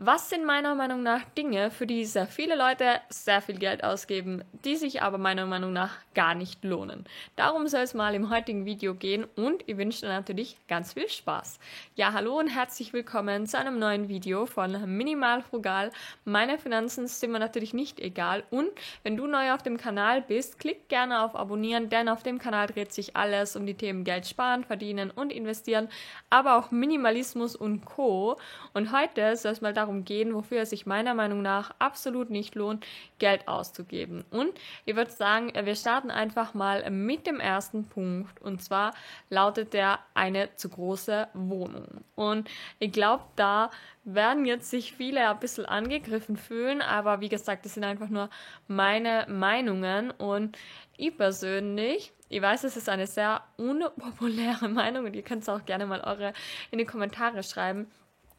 Was sind meiner Meinung nach Dinge, für die sehr viele Leute sehr viel Geld ausgeben, die sich aber meiner Meinung nach gar nicht lohnen? Darum soll es mal im heutigen Video gehen und ich wünsche dir natürlich ganz viel Spaß. Ja, hallo und herzlich willkommen zu einem neuen Video von Minimal Frugal. Meine Finanzen sind mir natürlich nicht egal und wenn du neu auf dem Kanal bist, klick gerne auf Abonnieren, denn auf dem Kanal dreht sich alles um die Themen Geld sparen, verdienen und investieren, aber auch Minimalismus und Co. Und heute soll es mal darum darum gehen, wofür es sich meiner Meinung nach absolut nicht lohnt, Geld auszugeben. Und ich würde sagen, wir starten einfach mal mit dem ersten Punkt. Und zwar lautet der eine zu große Wohnung. Und ich glaube, da werden jetzt sich viele ein bisschen angegriffen fühlen, aber wie gesagt, das sind einfach nur meine Meinungen und ich persönlich, ich weiß, es ist eine sehr unpopuläre Meinung und ihr könnt es auch gerne mal eure in die Kommentare schreiben.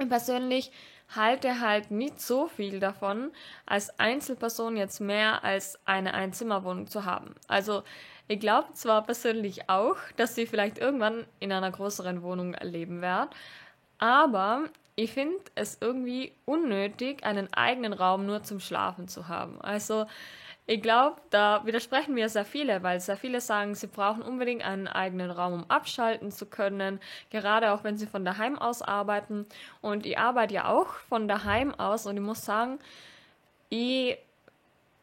Ich persönlich halte halt nicht so viel davon, als Einzelperson jetzt mehr als eine Einzimmerwohnung zu haben. Also ich glaube zwar persönlich auch, dass sie vielleicht irgendwann in einer größeren Wohnung leben werden, aber ich finde es irgendwie unnötig, einen eigenen Raum nur zum Schlafen zu haben. Also ich glaube, da widersprechen mir sehr viele, weil sehr viele sagen, sie brauchen unbedingt einen eigenen Raum, um abschalten zu können, gerade auch wenn sie von daheim aus arbeiten. Und ich arbeite ja auch von daheim aus und ich muss sagen, ich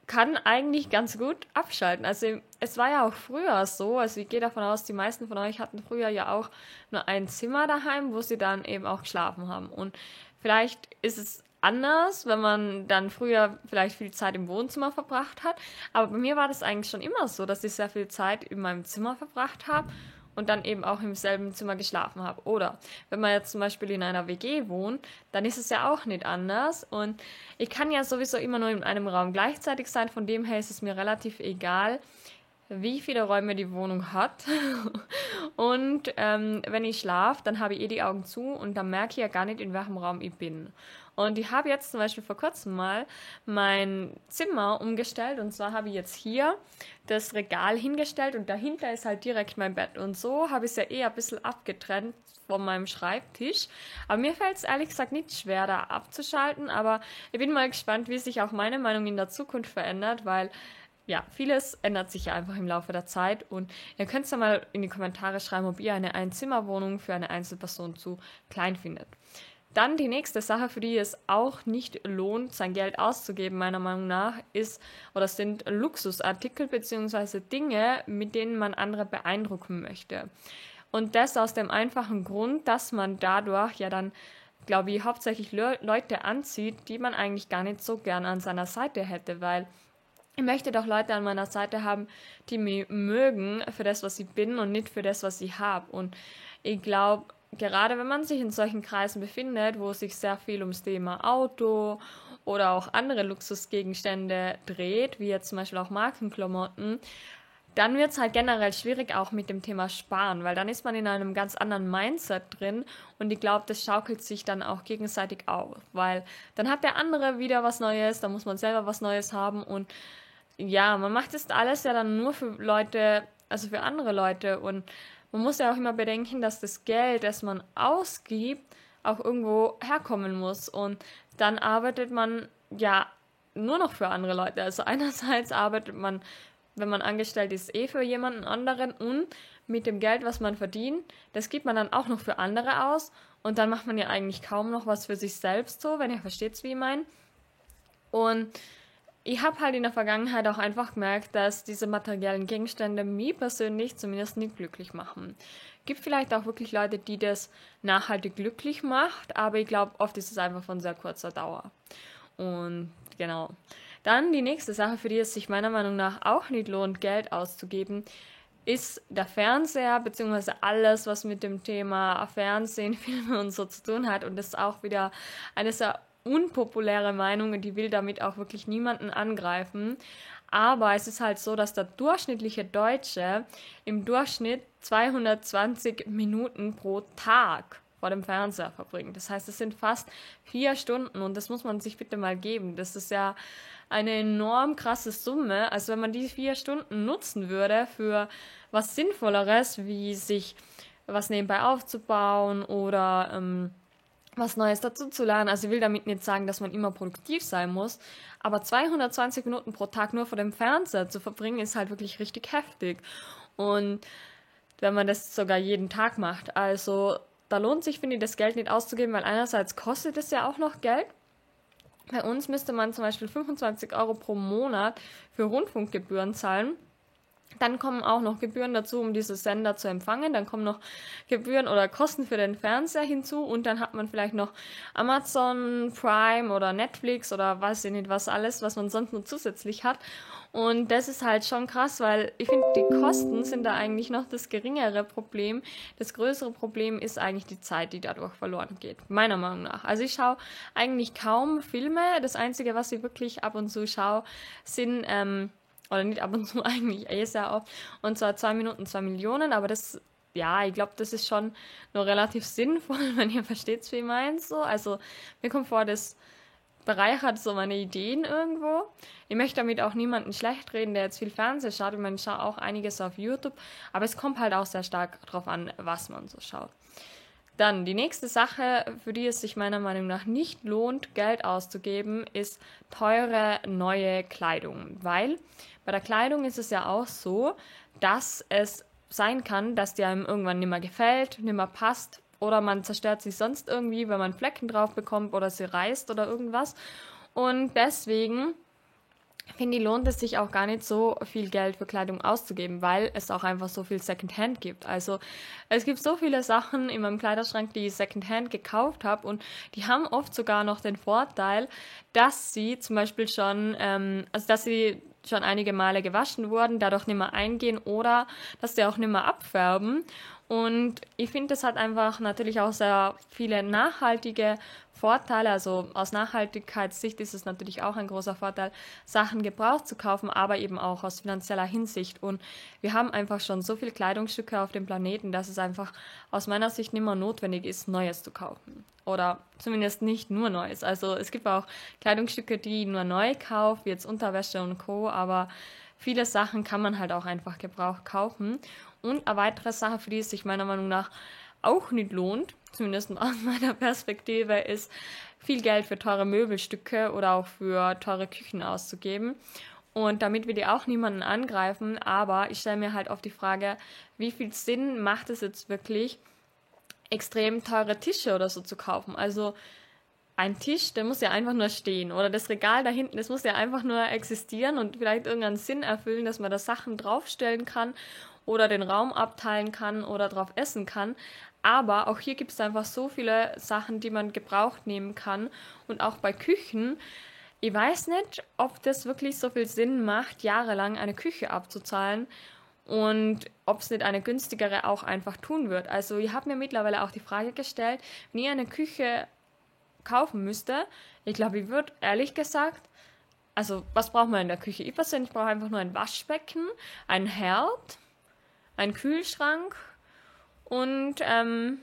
kann eigentlich ganz gut abschalten. Also es war ja auch früher so, also ich gehe davon aus, die meisten von euch hatten früher ja auch nur ein Zimmer daheim, wo sie dann eben auch geschlafen haben. Und vielleicht ist es anders, wenn man dann früher vielleicht viel Zeit im Wohnzimmer verbracht hat. Aber bei mir war das eigentlich schon immer so, dass ich sehr viel Zeit in meinem Zimmer verbracht habe und dann eben auch im selben Zimmer geschlafen habe. Oder wenn man jetzt zum Beispiel in einer WG wohnt, dann ist es ja auch nicht anders. Und ich kann ja sowieso immer nur in einem Raum gleichzeitig sein. Von dem her ist es mir relativ egal, wie viele Räume die Wohnung hat. und ähm, wenn ich schlafe, dann habe ich eh die Augen zu und dann merke ich ja gar nicht, in welchem Raum ich bin. Und ich habe jetzt zum Beispiel vor kurzem mal mein Zimmer umgestellt. Und zwar habe ich jetzt hier das Regal hingestellt und dahinter ist halt direkt mein Bett. Und so habe ich es ja eh ein bisschen abgetrennt von meinem Schreibtisch. Aber mir fällt es ehrlich gesagt nicht schwer, da abzuschalten. Aber ich bin mal gespannt, wie sich auch meine Meinung in der Zukunft verändert, weil ja, vieles ändert sich ja einfach im Laufe der Zeit und ihr könnt es ja mal in die Kommentare schreiben, ob ihr eine Einzimmerwohnung für eine Einzelperson zu klein findet. Dann die nächste Sache, für die es auch nicht lohnt, sein Geld auszugeben, meiner Meinung nach, ist oder sind Luxusartikel bzw. Dinge, mit denen man andere beeindrucken möchte. Und das aus dem einfachen Grund, dass man dadurch ja dann, glaube ich, hauptsächlich Le Leute anzieht, die man eigentlich gar nicht so gern an seiner Seite hätte, weil ich möchte doch Leute an meiner Seite haben, die mich mögen für das, was ich bin und nicht für das, was ich habe. Und ich glaube, gerade wenn man sich in solchen Kreisen befindet, wo sich sehr viel ums Thema Auto oder auch andere Luxusgegenstände dreht, wie jetzt zum Beispiel auch Markenklamotten, dann wird es halt generell schwierig auch mit dem Thema Sparen, weil dann ist man in einem ganz anderen Mindset drin und ich glaube, das schaukelt sich dann auch gegenseitig auf, weil dann hat der andere wieder was Neues, dann muss man selber was Neues haben und ja, man macht das alles ja dann nur für Leute, also für andere Leute. Und man muss ja auch immer bedenken, dass das Geld, das man ausgibt, auch irgendwo herkommen muss. Und dann arbeitet man ja nur noch für andere Leute. Also einerseits arbeitet man, wenn man angestellt ist, eh für jemanden anderen und mit dem Geld, was man verdient, das gibt man dann auch noch für andere aus. Und dann macht man ja eigentlich kaum noch was für sich selbst so, wenn ihr versteht, wie ich meine. Und ich habe halt in der Vergangenheit auch einfach gemerkt, dass diese materiellen Gegenstände mich persönlich zumindest nicht glücklich machen. Gibt vielleicht auch wirklich Leute, die das nachhaltig glücklich macht, aber ich glaube, oft ist es einfach von sehr kurzer Dauer. Und genau. Dann die nächste Sache, für die es sich meiner Meinung nach auch nicht lohnt, Geld auszugeben, ist der Fernseher, beziehungsweise alles, was mit dem Thema Fernsehen, Filme und so zu tun hat. Und das ist auch wieder eine sehr unpopuläre Meinung und die will damit auch wirklich niemanden angreifen. Aber es ist halt so, dass der durchschnittliche Deutsche im Durchschnitt 220 Minuten pro Tag vor dem Fernseher verbringt. Das heißt, es sind fast vier Stunden und das muss man sich bitte mal geben. Das ist ja eine enorm krasse Summe. Also wenn man die vier Stunden nutzen würde für was Sinnvolleres, wie sich was nebenbei aufzubauen oder ähm, was Neues dazu zu lernen. Also ich will damit nicht sagen, dass man immer produktiv sein muss, aber 220 Minuten pro Tag nur vor dem Fernseher zu verbringen, ist halt wirklich richtig heftig. Und wenn man das sogar jeden Tag macht, also da lohnt sich, finde ich, das Geld nicht auszugeben, weil einerseits kostet es ja auch noch Geld. Bei uns müsste man zum Beispiel 25 Euro pro Monat für Rundfunkgebühren zahlen. Dann kommen auch noch Gebühren dazu, um diese Sender zu empfangen. Dann kommen noch Gebühren oder Kosten für den Fernseher hinzu. Und dann hat man vielleicht noch Amazon Prime oder Netflix oder weiß ich nicht was alles, was man sonst noch zusätzlich hat. Und das ist halt schon krass, weil ich finde, die Kosten sind da eigentlich noch das geringere Problem. Das größere Problem ist eigentlich die Zeit, die dadurch verloren geht, meiner Meinung nach. Also ich schaue eigentlich kaum Filme. Das Einzige, was ich wirklich ab und zu schaue, sind... Ähm, oder nicht ab und zu eigentlich, eh sehr oft. Und zwar zwei Minuten, zwei Millionen, aber das, ja, ich glaube, das ist schon noch relativ sinnvoll, wenn ihr versteht, wie ich meine. So. Also mir kommt vor, das bereichert so meine Ideen irgendwo. Ich möchte damit auch niemanden schlecht reden, der jetzt viel Fernsehen schaut. Ich meine, ich schaue auch einiges auf YouTube, aber es kommt halt auch sehr stark darauf an, was man so schaut. Dann die nächste Sache, für die es sich meiner Meinung nach nicht lohnt, Geld auszugeben, ist teure neue Kleidung. Weil bei der Kleidung ist es ja auch so, dass es sein kann, dass die einem irgendwann nicht mehr gefällt, nicht mehr passt oder man zerstört sie sonst irgendwie, wenn man Flecken drauf bekommt oder sie reißt oder irgendwas. Und deswegen finde ich, lohnt es sich auch gar nicht so viel Geld für Kleidung auszugeben, weil es auch einfach so viel Secondhand gibt. Also es gibt so viele Sachen in meinem Kleiderschrank, die ich Secondhand gekauft habe und die haben oft sogar noch den Vorteil, dass sie zum Beispiel schon, ähm, also dass sie schon einige Male gewaschen wurden, dadurch nicht mehr eingehen oder dass sie auch nicht mehr abfärben. Und ich finde, das hat einfach natürlich auch sehr viele nachhaltige Vorteile. Also aus Nachhaltigkeitssicht ist es natürlich auch ein großer Vorteil, Sachen gebraucht zu kaufen, aber eben auch aus finanzieller Hinsicht. Und wir haben einfach schon so viele Kleidungsstücke auf dem Planeten, dass es einfach aus meiner Sicht nicht mehr notwendig ist, Neues zu kaufen. Oder zumindest nicht nur Neues. Also es gibt auch Kleidungsstücke, die nur neu kaufen, wie jetzt Unterwäsche und Co. Aber viele Sachen kann man halt auch einfach gebraucht kaufen. Und eine weitere Sache, für die es sich meiner Meinung nach auch nicht lohnt, zumindest aus meiner Perspektive, ist viel Geld für teure Möbelstücke oder auch für teure Küchen auszugeben. Und damit will ich auch niemanden angreifen, aber ich stelle mir halt oft die Frage, wie viel Sinn macht es jetzt wirklich, extrem teure Tische oder so zu kaufen? Also ein Tisch, der muss ja einfach nur stehen. Oder das Regal da hinten, das muss ja einfach nur existieren und vielleicht irgendeinen Sinn erfüllen, dass man da Sachen draufstellen kann oder den Raum abteilen kann oder drauf essen kann. Aber auch hier gibt es einfach so viele Sachen, die man gebraucht nehmen kann. Und auch bei Küchen, ich weiß nicht, ob das wirklich so viel Sinn macht, jahrelang eine Küche abzuzahlen und ob es nicht eine günstigere auch einfach tun wird. Also ich habe mir mittlerweile auch die Frage gestellt, wenn ihr eine Küche kaufen müsste, ich glaube, ich würde ehrlich gesagt, also was braucht man in der Küche? Ich persönlich brauche einfach nur ein Waschbecken, ein Herd, ein Kühlschrank und ähm,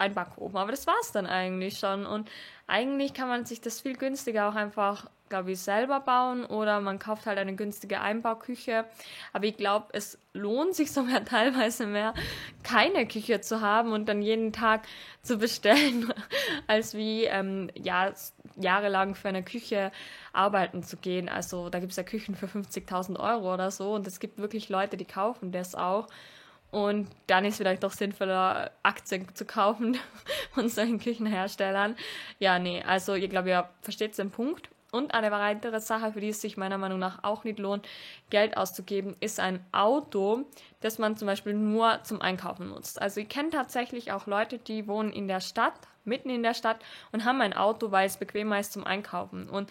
ein Backofen. Aber das war es dann eigentlich schon. Und eigentlich kann man sich das viel günstiger auch einfach, glaube ich, selber bauen oder man kauft halt eine günstige Einbauküche. Aber ich glaube, es lohnt sich sogar teilweise mehr, keine Küche zu haben und dann jeden Tag zu bestellen, als wie ähm, ja, jahrelang für eine Küche arbeiten zu gehen. Also da gibt es ja Küchen für 50.000 Euro oder so und es gibt wirklich Leute, die kaufen das auch. Und dann ist es vielleicht doch sinnvoller, Aktien zu kaufen von solchen Küchenherstellern. Ja, nee, also ich glaube, ihr versteht den Punkt. Und eine weitere Sache, für die es sich meiner Meinung nach auch nicht lohnt, Geld auszugeben, ist ein Auto, das man zum Beispiel nur zum Einkaufen nutzt. Also ich kenne tatsächlich auch Leute, die wohnen in der Stadt, mitten in der Stadt und haben ein Auto, weil es bequemer ist zum Einkaufen. Und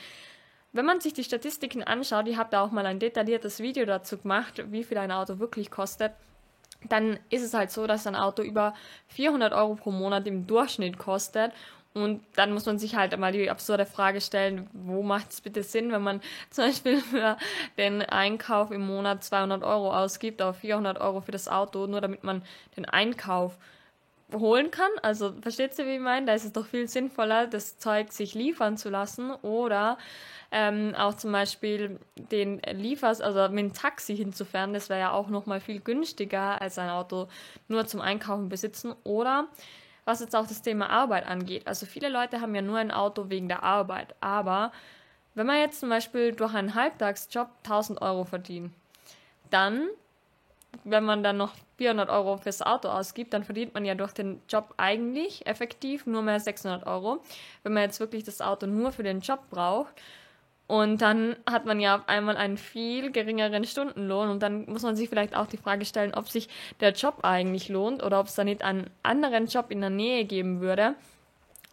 wenn man sich die Statistiken anschaut, ich habe da auch mal ein detailliertes Video dazu gemacht, wie viel ein Auto wirklich kostet dann ist es halt so, dass ein Auto über 400 Euro pro Monat im Durchschnitt kostet. Und dann muss man sich halt mal die absurde Frage stellen, wo macht es bitte Sinn, wenn man zum Beispiel für den Einkauf im Monat 200 Euro ausgibt, aber 400 Euro für das Auto, nur damit man den Einkauf holen kann. Also versteht ihr, wie ich meine? Da ist es doch viel sinnvoller, das Zeug sich liefern zu lassen oder ähm, auch zum Beispiel den Liefers, also mit dem Taxi hinzufahren, das wäre ja auch nochmal viel günstiger als ein Auto nur zum Einkaufen besitzen. Oder was jetzt auch das Thema Arbeit angeht. Also viele Leute haben ja nur ein Auto wegen der Arbeit, aber wenn man jetzt zum Beispiel durch einen Halbtagsjob 1000 Euro verdient, dann, wenn man dann noch 400 Euro fürs Auto ausgibt, dann verdient man ja durch den Job eigentlich effektiv nur mehr 600 Euro. Wenn man jetzt wirklich das Auto nur für den Job braucht, und dann hat man ja auf einmal einen viel geringeren Stundenlohn und dann muss man sich vielleicht auch die Frage stellen, ob sich der Job eigentlich lohnt oder ob es da nicht einen anderen Job in der Nähe geben würde,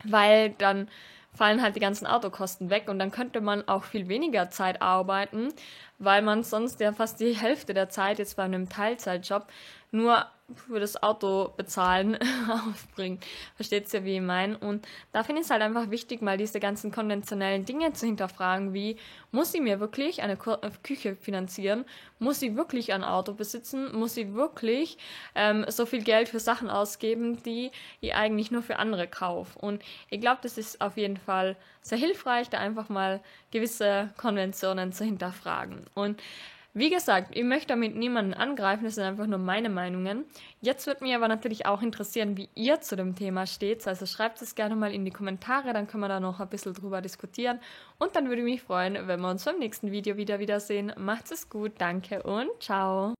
weil dann fallen halt die ganzen Autokosten weg und dann könnte man auch viel weniger Zeit arbeiten, weil man sonst ja fast die Hälfte der Zeit jetzt bei einem Teilzeitjob nur für das Auto bezahlen aufbringt. Versteht ihr, wie ich meine? Und da finde ich es halt einfach wichtig, mal diese ganzen konventionellen Dinge zu hinterfragen, wie muss ich mir wirklich eine äh, Küche finanzieren? Muss ich wirklich ein Auto besitzen? Muss ich wirklich ähm, so viel Geld für Sachen ausgeben, die ich eigentlich nur für andere kaufe? Und ich glaube, das ist auf jeden Fall sehr hilfreich, da einfach mal gewisse Konventionen zu hinterfragen. Und wie gesagt, ich möchte damit niemanden angreifen, das sind einfach nur meine Meinungen. Jetzt würde mich aber natürlich auch interessieren, wie ihr zu dem Thema steht. Also schreibt es gerne mal in die Kommentare, dann können wir da noch ein bisschen drüber diskutieren. Und dann würde ich mich freuen, wenn wir uns beim nächsten Video wieder wiedersehen. Macht es gut, danke und ciao.